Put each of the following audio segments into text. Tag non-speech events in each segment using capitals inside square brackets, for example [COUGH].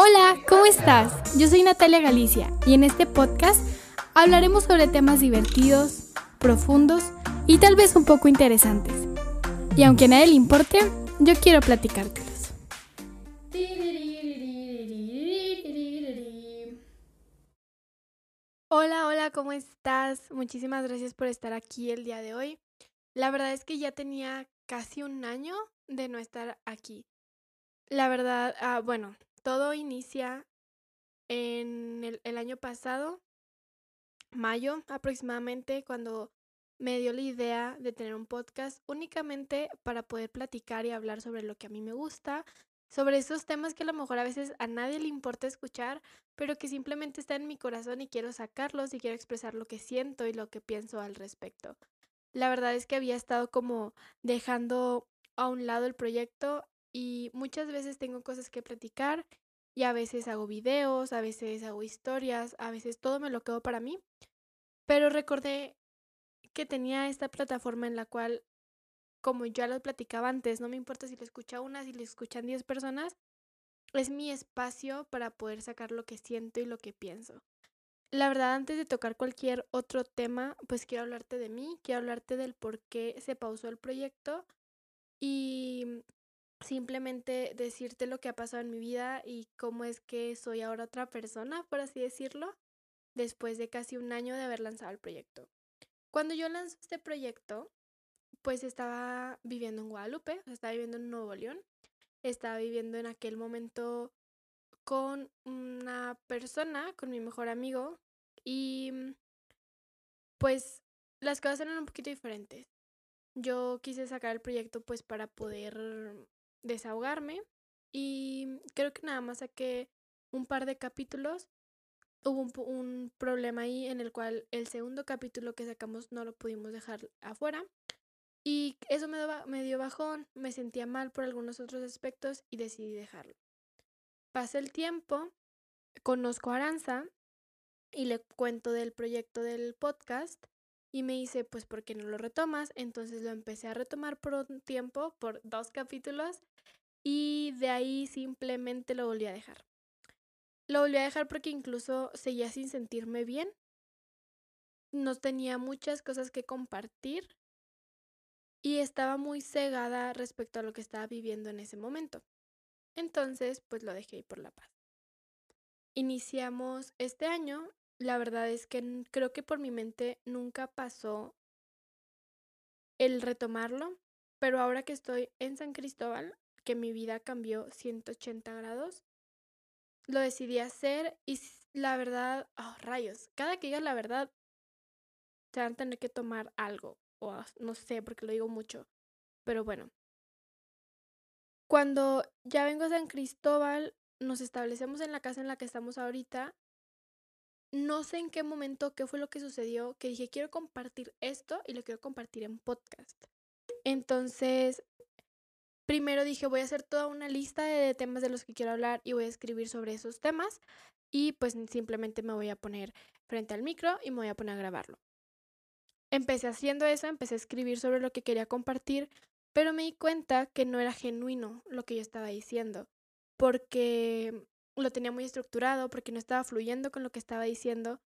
Hola, ¿cómo estás? Yo soy Natalia Galicia y en este podcast hablaremos sobre temas divertidos, profundos y tal vez un poco interesantes. Y aunque a nadie le importe, yo quiero platicártelos. Hola, hola, ¿cómo estás? Muchísimas gracias por estar aquí el día de hoy. La verdad es que ya tenía casi un año de no estar aquí. La verdad, ah, bueno, todo inicia en el, año pasado, mayo aproximadamente, cuando me dio la idea de tener un podcast únicamente para poder platicar y hablar sobre lo que a mí me gusta, sobre esos temas que a lo mejor a veces a nadie le importa escuchar, pero que simplemente están en mi corazón y quiero sacarlos y quiero expresar lo que siento y lo que pienso al respecto. La verdad es que había estado como dejando a un lado el proyecto y muchas veces tengo cosas que platicar y a veces hago videos, a veces hago historias, a veces todo me lo quedo para mí. Pero recordé que tenía esta plataforma en la cual, como ya lo platicaba antes, no me importa si lo escucha una, si lo escuchan 10 personas, es mi espacio para poder sacar lo que siento y lo que pienso. La verdad, antes de tocar cualquier otro tema, pues quiero hablarte de mí, quiero hablarte del por qué se pausó el proyecto y simplemente decirte lo que ha pasado en mi vida y cómo es que soy ahora otra persona, por así decirlo, después de casi un año de haber lanzado el proyecto. Cuando yo lanzo este proyecto, pues estaba viviendo en Guadalupe, estaba viviendo en Nuevo León, estaba viviendo en aquel momento con una persona, con mi mejor amigo, y pues las cosas eran un poquito diferentes. Yo quise sacar el proyecto pues para poder desahogarme y creo que nada más saqué un par de capítulos. Hubo un, un, problema ahí en el cual el segundo capítulo que sacamos no lo pudimos dejar afuera. Y eso me, me dio bajón, me sentía mal por algunos otros aspectos y decidí dejarlo. Pasa el tiempo, conozco a Aranza y le cuento del proyecto del podcast y me dice, pues, ¿por qué no lo retomas? Entonces lo empecé a retomar por un tiempo, por dos capítulos, y de ahí simplemente lo volví a dejar. Lo volví a dejar porque incluso seguía sin sentirme bien. No tenía muchas cosas que compartir y estaba muy cegada respecto a lo que estaba viviendo en ese momento. Entonces, pues lo dejé por la paz. Iniciamos este año la verdad es que creo que por mi mente nunca pasó el retomarlo, pero ahora que estoy en San Cristóbal, que mi vida cambió 180 grados, lo decidí hacer y la verdad, oh, rayos, cada que diga la verdad, se van a tener que tomar algo, o no sé, porque lo digo mucho, pero bueno. Cuando ya vengo a San Cristóbal, nos establecemos en la casa en la que estamos ahorita no sé en qué momento, qué fue lo que sucedió, que dije, quiero compartir esto y lo quiero compartir en podcast. Entonces, primero dije, voy a hacer toda una lista de temas de los que quiero hablar y voy a escribir sobre esos temas y pues simplemente me voy a poner frente al micro y me voy a poner a grabarlo. Empecé haciendo eso, empecé a escribir sobre lo que quería compartir, pero me di cuenta que no era genuino lo que yo estaba diciendo, porque lo tenía muy estructurado porque no estaba fluyendo con lo que estaba diciendo.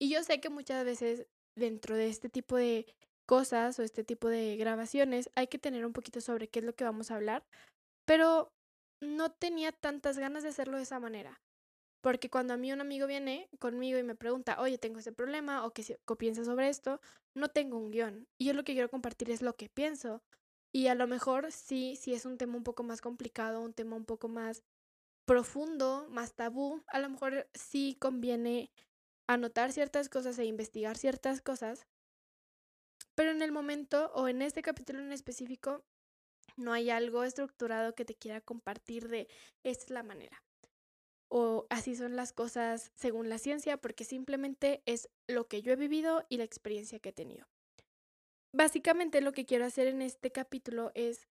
Y yo sé que muchas veces dentro de este tipo de cosas o este tipo de grabaciones hay que tener un poquito sobre qué es lo que vamos a hablar, pero no tenía tantas ganas de hacerlo de esa manera. Porque cuando a mí un amigo viene conmigo y me pregunta, oye, tengo este problema o qué piensas sobre esto, no tengo un guion. Y yo lo que quiero compartir es lo que pienso. Y a lo mejor sí, sí es un tema un poco más complicado, un tema un poco más profundo, más tabú, a lo mejor sí conviene anotar ciertas cosas e investigar ciertas cosas, pero en el momento o en este capítulo en específico no hay algo estructurado que te quiera compartir de esta es la manera o así son las cosas según la ciencia porque simplemente es lo que yo he vivido y la experiencia que he tenido. Básicamente lo que quiero hacer en este capítulo es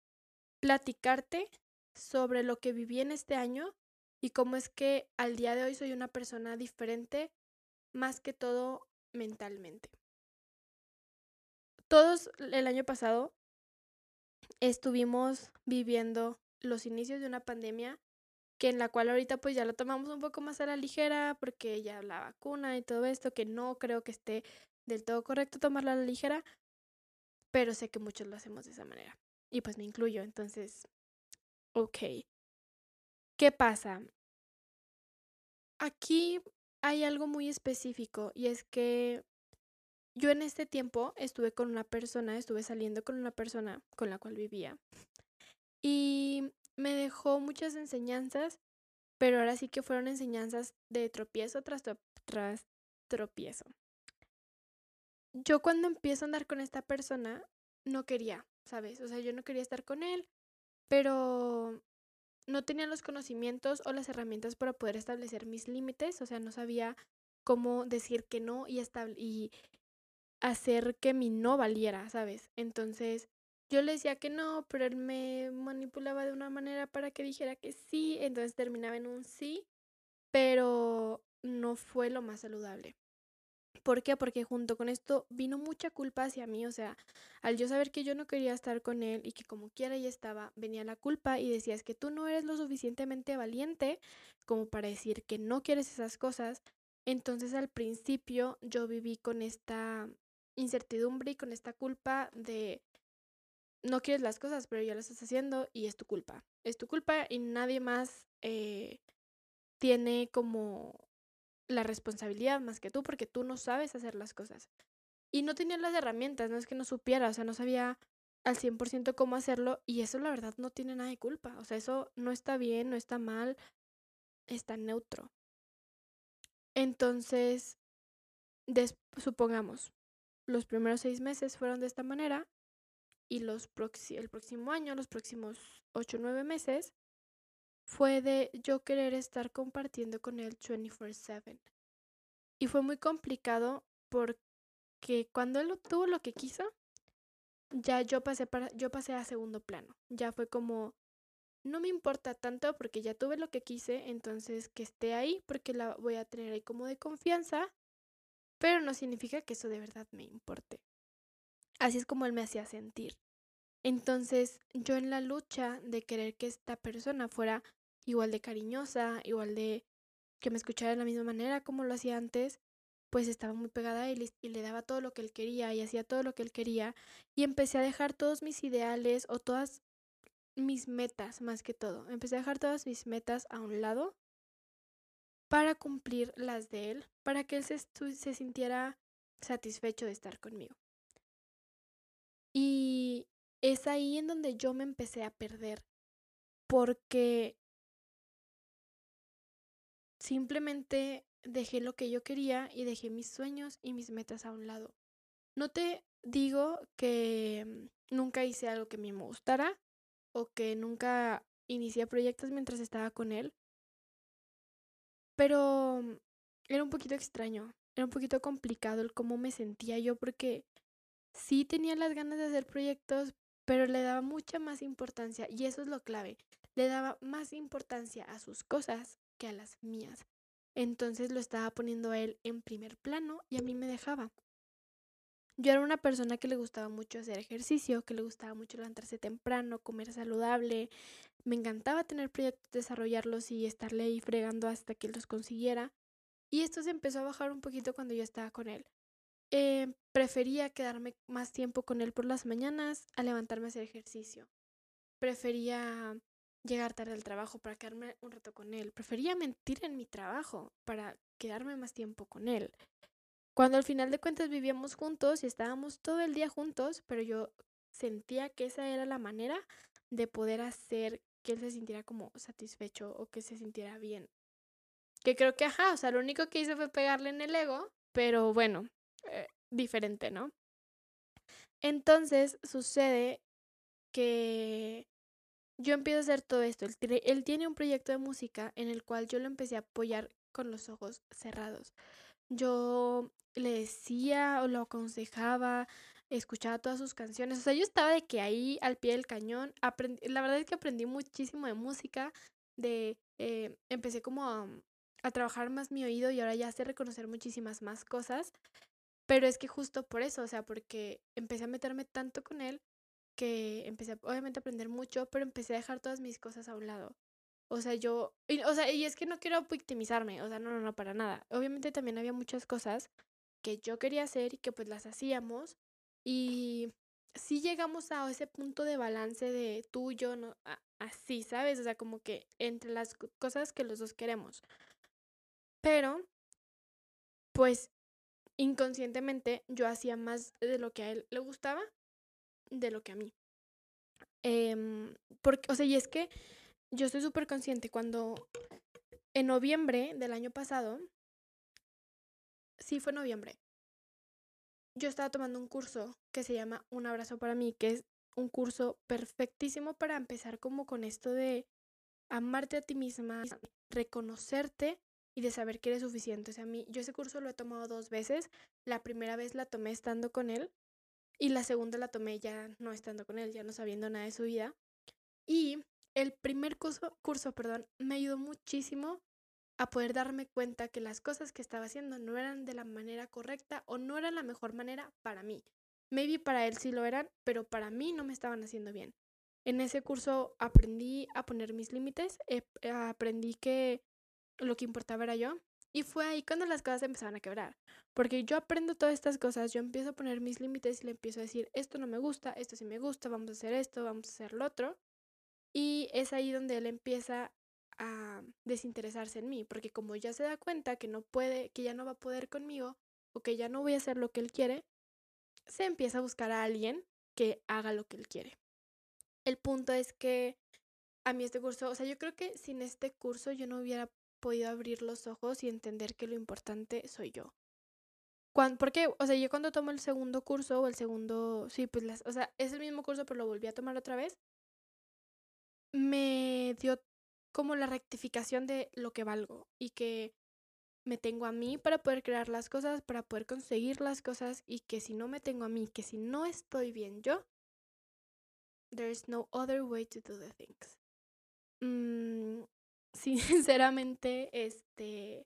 platicarte sobre lo que viví en este año y cómo es que al día de hoy soy una persona diferente, más que todo mentalmente. Todos el año pasado estuvimos viviendo los inicios de una pandemia que en la cual ahorita pues ya lo tomamos un poco más a la ligera porque ya la vacuna y todo esto, que no creo que esté del todo correcto tomarla a la ligera, pero sé que muchos lo hacemos de esa manera. Y pues me incluyo, entonces, ok. ¿Qué pasa? Aquí hay algo muy específico y es que yo en este tiempo estuve con una persona, estuve saliendo con una persona con la cual vivía y me dejó muchas enseñanzas, pero ahora sí que fueron enseñanzas de tropiezo tras, tras tropiezo. Yo cuando empiezo a andar con esta persona, no quería, ¿sabes? O sea, yo no quería estar con él, pero no tenía los conocimientos o las herramientas para poder establecer mis límites, o sea, no sabía cómo decir que no y, y hacer que mi no valiera, ¿sabes? Entonces, yo le decía que no, pero él me manipulaba de una manera para que dijera que sí, entonces terminaba en un sí, pero no fue lo más saludable. ¿Por qué? Porque junto con esto vino mucha culpa hacia mí, o sea, al yo saber que yo no quería estar con él y que como quiera ya estaba, venía la culpa y decías que tú no eres lo suficientemente valiente como para decir que no quieres esas cosas. Entonces al principio yo viví con esta incertidumbre y con esta culpa de no quieres las cosas, pero ya lo estás haciendo y es tu culpa. Es tu culpa y nadie más eh, tiene como la responsabilidad más que tú porque tú no sabes hacer las cosas. Y no tenía las herramientas, no es que no supiera, o sea, no sabía al 100% cómo hacerlo y eso la verdad no tiene nada de culpa. O sea, eso no está bien, no está mal, está neutro. Entonces, supongamos, los primeros seis meses fueron de esta manera y los el próximo año, los próximos ocho o nueve meses, fue de yo querer estar compartiendo con él 24/7. Y fue muy complicado porque cuando él tuvo lo que quiso, ya yo pasé para yo pasé a segundo plano. Ya fue como no me importa tanto porque ya tuve lo que quise, entonces que esté ahí porque la voy a tener ahí como de confianza, pero no significa que eso de verdad me importe. Así es como él me hacía sentir. Entonces, yo en la lucha de querer que esta persona fuera igual de cariñosa, igual de que me escuchara de la misma manera como lo hacía antes, pues estaba muy pegada a él y, le daba todo lo que él quería y hacía todo lo que él quería y empecé a dejar todos mis ideales o todas mis metas más que todo. Empecé a dejar todas mis metas a un lado para cumplir las de él, para que él se, se sintiera satisfecho de estar conmigo. Y es ahí en donde yo me empecé a perder, porque Simplemente dejé lo que yo quería y dejé mis sueños y mis metas a un lado. No te digo que mm, nunca hice algo que me gustara o que nunca inicié proyectos mientras estaba con él, pero mm, era un poquito extraño, era un poquito complicado el cómo me sentía yo porque sí tenía las ganas de hacer proyectos, pero le daba mucha más importancia y eso es lo clave. Le daba más importancia a sus cosas a las mías. Entonces lo estaba poniendo a él en primer plano y a mí me dejaba. Yo era una persona que le gustaba mucho hacer ejercicio, que le gustaba mucho levantarse temprano, comer saludable. Me encantaba tener proyectos, desarrollarlos y estarle ahí fregando hasta que los consiguiera. Y esto se empezó a bajar un poquito cuando yo estaba con él. Eh, prefería quedarme más tiempo con él por las mañanas a levantarme a hacer ejercicio. Prefería llegar tarde al trabajo para quedarme un rato con él. Prefería mentir en mi trabajo para quedarme más tiempo con él. Cuando al final de cuentas vivíamos juntos y estábamos todo el día juntos, pero yo sentía que esa era la manera de poder hacer que él se sintiera como satisfecho o que se sintiera bien. Que creo que, ajá, o sea, lo único que hice fue pegarle en el ego, pero bueno, eh, diferente, ¿no? Entonces sucede que yo empiezo a hacer todo esto. Él, tiene un proyecto de música en el cual yo lo empecé a apoyar con los ojos cerrados. Yo le decía o lo aconsejaba, escuchaba todas sus canciones. O sea, yo estaba de que ahí al pie del cañón. Aprendí, la verdad es que aprendí muchísimo de música. De eh, empecé como a, a trabajar más mi oído y ahora ya sé reconocer muchísimas más cosas. Pero es que justo por eso, o sea, porque empecé a meterme tanto con él que empecé obviamente a aprender mucho, pero empecé a dejar todas mis cosas a un lado. O sea, yo, y, o sea, y es que no quiero victimizarme, o sea, no, no, no, para nada. Obviamente también había muchas cosas que yo quería hacer y que pues las hacíamos y sí llegamos a ese punto de balance de tú yo, no, así, ¿sabes? O sea, como que entre las cosas que los dos queremos. Pero, pues, inconscientemente yo hacía más de lo que a él le gustaba de lo que a mí. Em, porque, o sea, y es que yo estoy súper consciente cuando en noviembre del año pasado, sí fue noviembre, yo estaba tomando un curso que se llama Un abrazo para mí, que es un curso perfectísimo para empezar como con esto de amarte a ti misma, reconocerte y de saber que eres suficiente. O sea, a mí, yo ese curso lo he tomado dos veces. La primera vez la tomé estando con él y la segunda la tomé ya no estando con él, ya no sabiendo nada de su vida. Y el primer curso, curso perdón, me ayudó muchísimo a poder darme cuenta que las cosas que estaba haciendo no eran de la manera correcta o no eran la mejor manera para mí. Maybe para él sí lo eran, pero para mí no me estaban haciendo bien. En ese curso aprendí a poner mis límites, eh, aprendí que lo que importaba era yo. Y fue ahí cuando las cosas empezaban a quebrar. Porque yo aprendo todas estas cosas, yo empiezo a poner mis límites y le empiezo a decir, esto no me gusta, esto sí me gusta, vamos a hacer esto, vamos a hacer lo otro. Y es ahí donde él empieza a desinteresarse en mí, porque como ya se da cuenta que no puede, que ya no va a poder conmigo o que ya no voy a hacer lo que él quiere, se empieza a buscar a alguien que haga lo que él quiere. El punto es que a mí este curso, o sea, yo creo que sin este curso yo no hubiera podido abrir los ojos y entender que lo importante soy yo. Cuando, porque, o sea, yo cuando tomo el segundo curso o el segundo, sí, pues, las, o sea, es el mismo curso, pero lo volví a tomar otra vez, me dio como la rectificación de lo que valgo y que me tengo a mí para poder crear las cosas, para poder conseguir las cosas y que si no me tengo a mí, que si no estoy bien yo, there's no other way to do the things. Mm, [LAUGHS] sinceramente, este,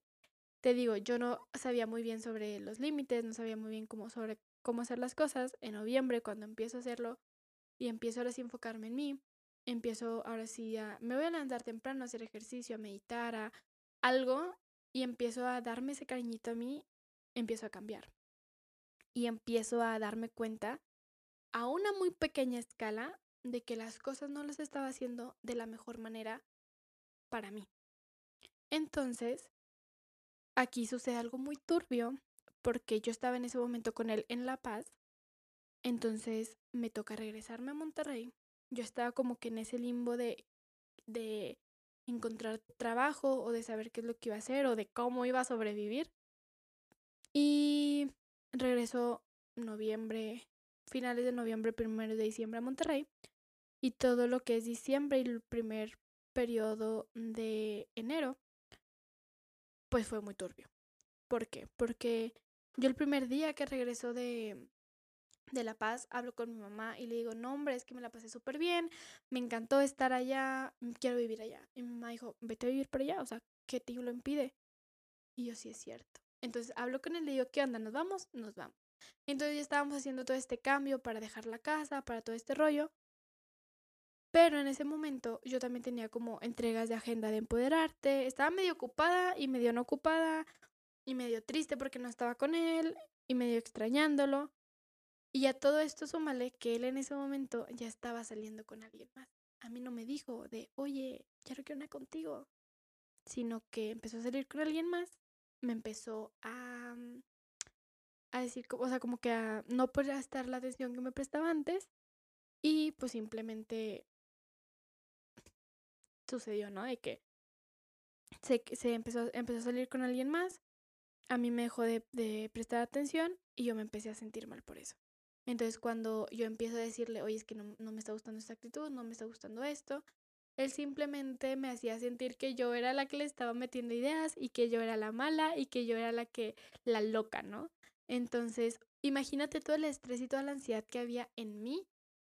te digo, yo no sabía muy bien sobre los límites, no sabía muy bien cómo sobre cómo hacer las cosas. En noviembre, cuando empiezo a hacerlo y empiezo ahora sí a enfocarme en mí, empiezo ahora sí a, me voy a levantar temprano a hacer ejercicio, a meditar, a algo y empiezo a darme ese cariñito a mí, empiezo a cambiar. Y empiezo a darme cuenta a una muy pequeña escala de que las cosas no las estaba haciendo de la mejor manera para mí. Entonces, aquí sucede algo muy turbio porque yo estaba en ese momento con él en La Paz. Entonces me toca regresarme a Monterrey yo estaba como que en ese limbo de, de encontrar trabajo o de saber qué es lo que iba a hacer o de cómo iba a sobrevivir. Y regresó noviembre, finales de noviembre, primero de diciembre a Monterrey. Y todo lo que es diciembre y el primer periodo de enero, pues fue muy turbio. ¿Por qué? Porque yo el primer día que regresó de, de La Paz, hablo con mi mamá y le digo, no, hombre, es que me la pasé súper bien, me encantó estar allá, mm, quiero vivir allá. Y mi mamá dijo, vete a vivir por allá, o sea, ¿qué te lo impide? Y yo, sí es cierto. Entonces hablo con él y le digo, ¿qué onda? ¿Nos vamos? Nos vamos. Entonces ya estábamos haciendo todo este cambio para dejar la casa, para todo este rollo. Pero en ese momento yo también tenía como entregas de agenda de empoderarte. Estaba medio ocupada y medio no ocupada y medio triste porque no estaba con él y medio extrañándolo. Y a todo esto súmale que él en ese momento ya estaba saliendo con alguien más. A mí no me dijo de, oye, ya no quiero contigo, sino que empezó a salir con alguien más, me empezó a, mm, a decir, o sea, como que a no prestar la atención que me prestaba antes y pues simplemente sucedió, ¿no? De que se, se empezó, empezó a salir con alguien más, a mí me dejó de, de prestar atención y yo me empecé a sentir mal por eso. Entonces cuando yo empiezo a decirle, oye, es que no, no me está gustando esta actitud, no me está gustando esto, él simplemente me hacía sentir que yo era la que le estaba metiendo ideas y que yo era la mala y que yo era la que, la loca, ¿no? Entonces, imagínate todo el estrés y toda la ansiedad que había en mí,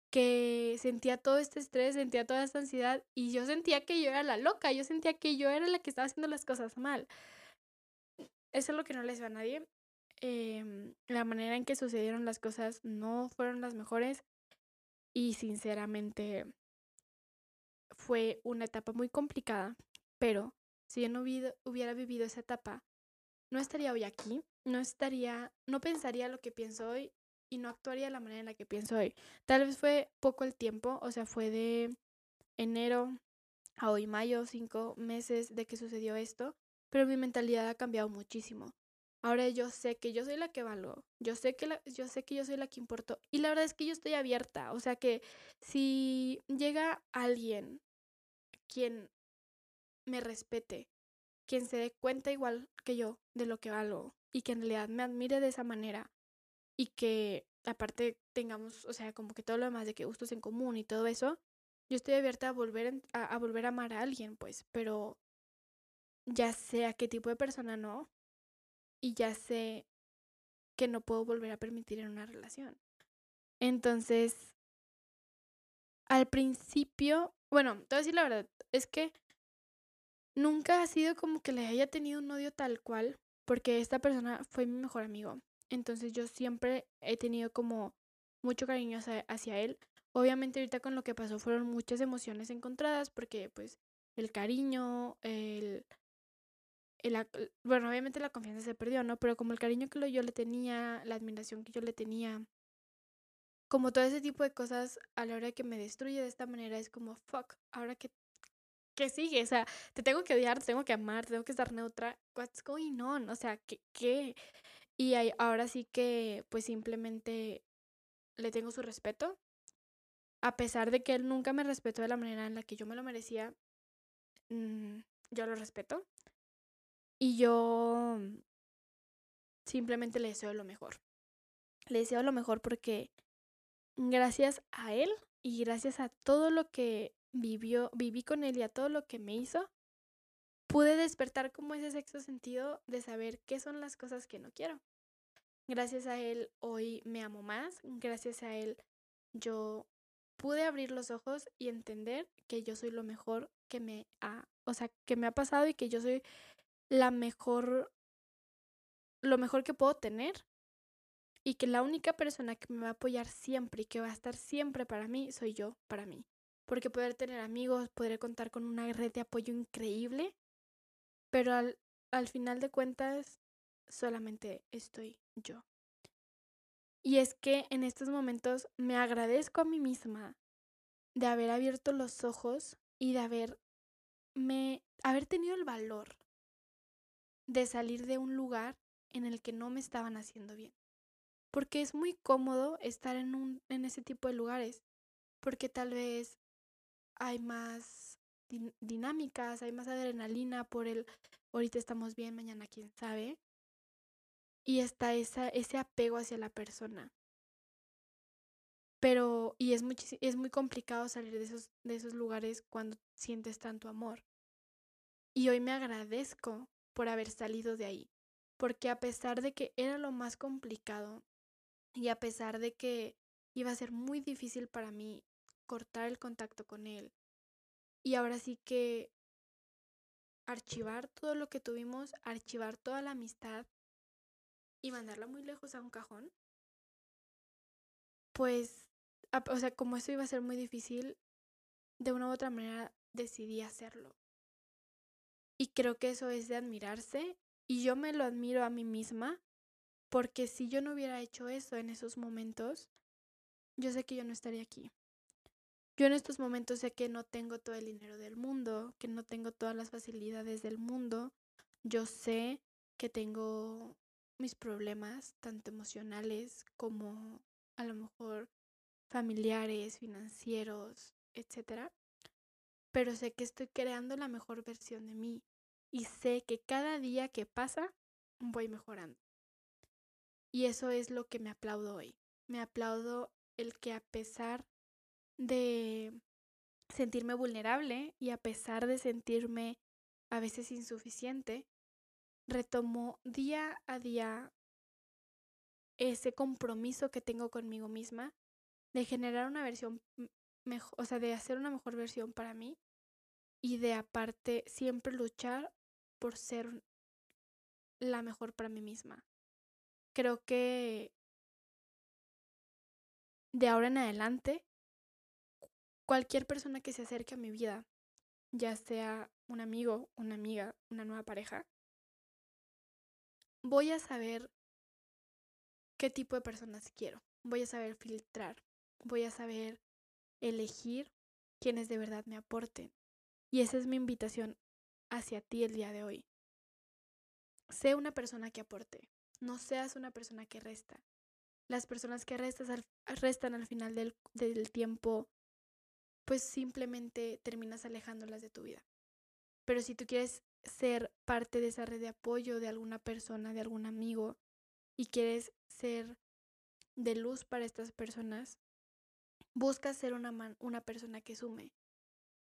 que sentía todo este estrés, sentía toda esta ansiedad y yo sentía que yo era la loca, yo sentía que yo era la que estaba haciendo las cosas mal. Eso es lo que no les va a nadie. Em, la manera en que sucedieron las cosas no fueron las mejores y sinceramente fue una etapa muy complicada, pero si yo no hubiera vivido esa etapa, no estaría hoy aquí, no estaría, no pensaría lo que pienso hoy y no actuaría de la manera en la que pienso hoy. Tal vez fue poco el tiempo, o sea, fue de enero a hoy mayo, cinco meses de que sucedió esto, pero mi mentalidad ha cambiado muchísimo. Ahora yo sé que yo soy la que valgo, yo sé que yo sé que yo soy la que importo y la verdad es que yo estoy abierta, o sea que si llega alguien quien me respete, quien se dé cuenta igual que yo de lo que valgo y que en realidad me admire de esa manera y que aparte tengamos, o sea, como que todo lo demás de que gustos en común y todo eso, yo estoy abierta a volver a, a volver a amar a alguien, pues, pero ya sé a qué tipo de persona no, y ya sé que no puedo volver a permitir en una relación. Entonces, al principio, bueno, te voy a decir la verdad, es que nunca ha sido como que le haya tenido un odio tal cual, porque esta persona fue mi mejor amigo. Entonces yo siempre he tenido como mucho cariño hacia, él. Obviamente ahorita con lo que pasó fueron muchas emociones encontradas, porque pues el cariño, el, bueno, obviamente la confianza se perdió, ¿no? Pero como el cariño que yo le tenía, la admiración que yo le tenía, como todo ese tipo de cosas a la hora que me destruye de esta manera es como, fuck, ahora que, ¿qué sigue? O sea, te tengo que odiar, te tengo que amar, te tengo que estar neutra, what's going on? O sea, ¿qué? qué? Y ahora sí que pues simplemente le tengo su respeto, a pesar de que él nunca me respetó de la manera en la que yo me lo merecía, mm, yo lo respeto. Y yo simplemente le deseo lo mejor. Le deseo lo mejor porque gracias a él y gracias a todo lo que vivió, viví con él y a todo lo que me hizo, pude despertar como ese sexto sentido de saber qué son las cosas que no quiero. Gracias a él hoy me amo más, gracias a él yo pude abrir los ojos y entender que yo soy lo mejor que me ha, o sea, que me ha pasado y que yo soy la mejor, lo mejor que puedo tener y que la única persona que me va a apoyar siempre y que va a estar siempre para mí soy yo para mí. Porque poder tener amigos, poder contar con una red de apoyo increíble, pero al, al final de cuentas solamente estoy yo. Y es que en estos momentos me agradezco a mí misma de haber abierto los ojos y de haberme, haber tenido el valor de salir de un lugar en el que no me estaban haciendo bien. Porque es muy cómodo estar en, un, en ese tipo de lugares, porque tal vez hay más dinámicas, hay más adrenalina por el ahorita estamos bien, mañana quién sabe. Y está esa, ese apego hacia la persona. Pero, y es muy, es muy complicado salir de esos, de esos lugares cuando sientes tanto amor. Y hoy me agradezco por haber salido de ahí. Porque a pesar de que era lo más complicado y a pesar de que iba a ser muy difícil para mí cortar el contacto con él y ahora sí que archivar todo lo que tuvimos, archivar toda la amistad y mandarla muy lejos a un cajón, pues, o sea, como eso iba a ser muy difícil, de una u otra manera decidí hacerlo. Y creo que eso es de admirarse y yo me lo admiro a mí misma porque si yo no hubiera hecho eso en esos momentos, yo sé que yo no estaría aquí. Yo en estos momentos sé que no tengo todo el dinero del mundo, que no tengo todas las facilidades del mundo. Yo sé que tengo mis problemas, tanto emocionales como a lo mejor familiares, financieros, etc pero sé que estoy creando la mejor versión de mí y sé que cada día que pasa voy mejorando. Y eso es lo que me aplaudo hoy. Me aplaudo el que a pesar de sentirme vulnerable y a pesar de sentirme a veces insuficiente, retomo día a día ese compromiso que tengo conmigo misma de generar una versión mejor, o sea, de hacer una mejor versión para mí y de aparte siempre luchar por ser la mejor para mí misma. Creo que de ahora en adelante, cualquier persona que se acerque a mi vida, ya sea un amigo, una amiga, una nueva pareja, voy a saber qué tipo de personas quiero. Voy a saber filtrar. Voy a saber elegir quienes de verdad me aporten. Y esa es mi invitación hacia ti el día de hoy. Sé una persona que aporte. No seas una persona que resta. Las personas que restas restan al final del, del tiempo, pues simplemente terminas alejándolas de tu vida. Pero si tú quieres ser parte de esa red de apoyo de alguna persona, de algún amigo, y quieres ser de luz para estas personas, busca ser una, una persona que sume.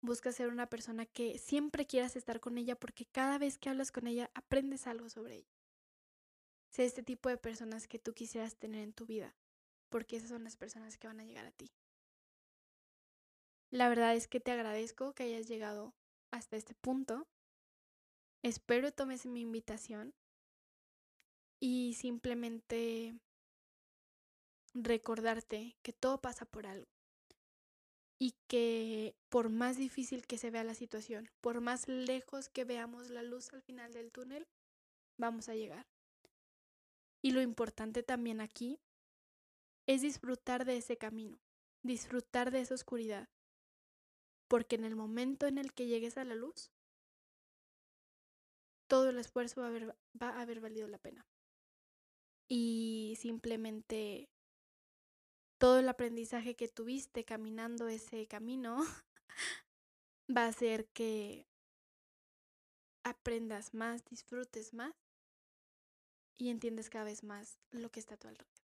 Busca ser una persona que siempre quieras estar con ella porque cada vez que hablas con ella aprendes algo sobre ella. Sé este tipo de personas que tú quisieras tener en tu vida, porque esas son las personas que van a llegar a ti. La verdad es que te agradezco que hayas llegado hasta este punto. Espero tomes mi invitación y simplemente recordarte que todo pasa por algo y que por más difícil que se vea la situación, por más lejos que veamos la luz al final del túnel, vamos a llegar. Y lo importante también aquí es disfrutar de ese camino, disfrutar de esa oscuridad, porque en el momento en el que llegues a la luz, todo el esfuerzo va a haber, va a haber valido la pena y simplemente todo el aprendizaje que tuviste caminando ese camino [LAUGHS] va a hacer que aprendas más, disfrutes más y entiendes cada vez más lo que está a tu alrededor.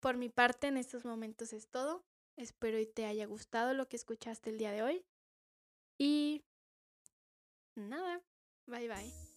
Por mi parte, en estos momentos es todo. Espero y te haya gustado lo que escuchaste el día de hoy. Y nada, bye bye.